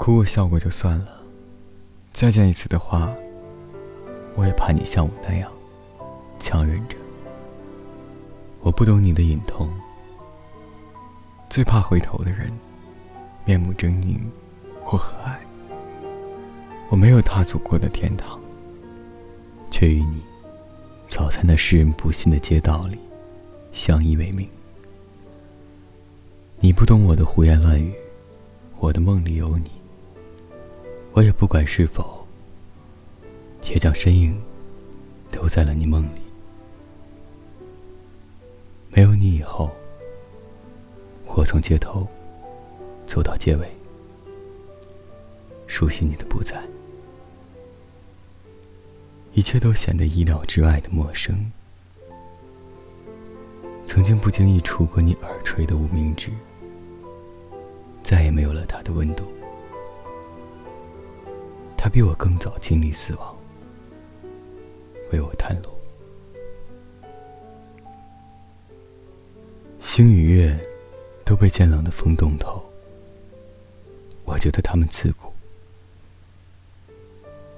哭过笑过就算了，再见一次的话，我也怕你像我那样强忍着。我不懂你的隐痛，最怕回头的人，面目狰狞或和蔼。我没有踏足过的天堂，却与你早在那世人不信的街道里相依为命。你不懂我的胡言乱语，我的梦里有你。我也不管是否，也将身影留在了你梦里。没有你以后，我从街头走到街尾，熟悉你的不在，一切都显得意料之外的陌生。曾经不经意触过你耳垂的无名指，再也没有了它的温度。他比我更早经历死亡，为我探路。星与月都被渐冷的风冻透，我觉得他们刺骨，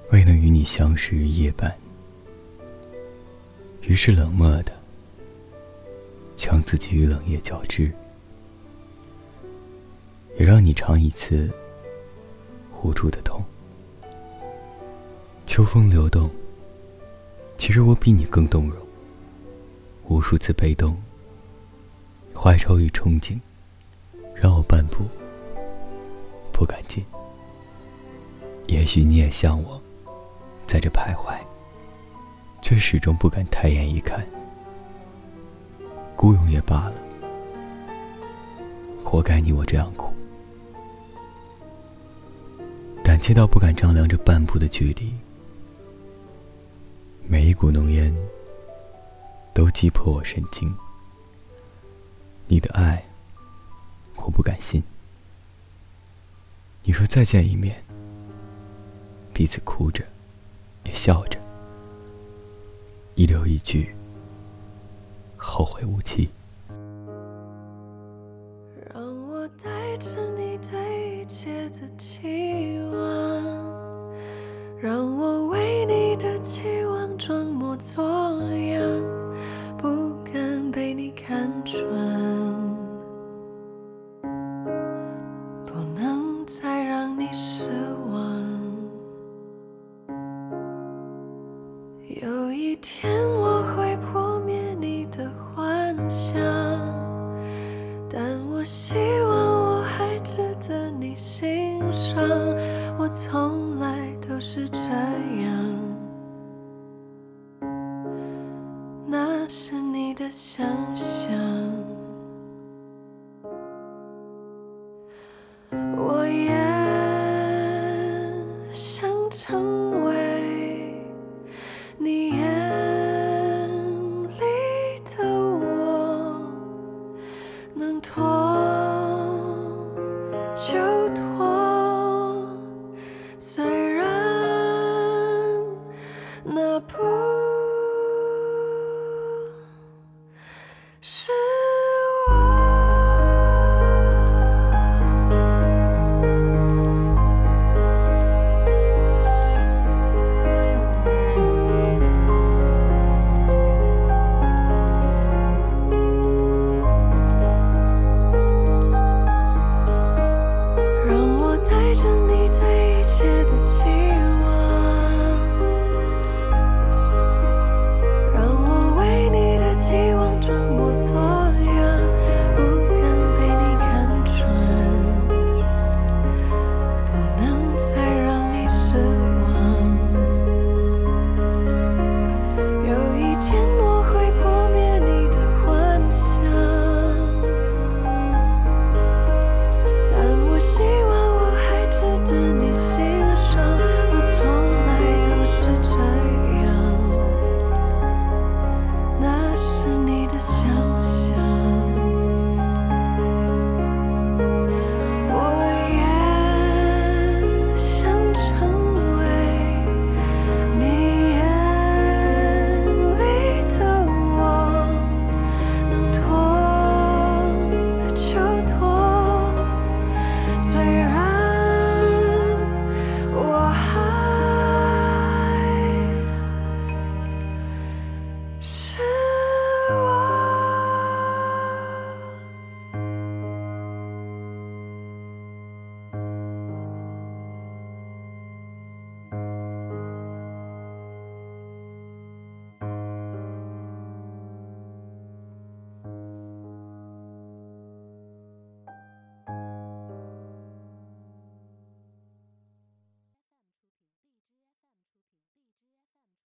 未能与你相识于夜半，于是冷漠的将自己与冷夜交织，也让你尝一次无助的痛。秋风流动，其实我比你更动容。无数次被动，怀愁与憧憬，让我半步不敢进。也许你也像我，在这徘徊，却始终不敢抬眼一看。孤勇也罢了，活该你我这样苦。胆怯到不敢丈量这半步的距离。每一股浓烟都击破我神经。你的爱，我不敢信。你说再见一面，彼此哭着，也笑着，一留一句，后会无期。让我带着你对一切的期望，让我为你的期望。装模作样，不敢被你看穿，不能再让你失望。有一天我会破灭你的幻想，但我希望我还值得你欣赏。我从来都是这样。的想象。我也想成为你眼里的我能拖就拖虽然那不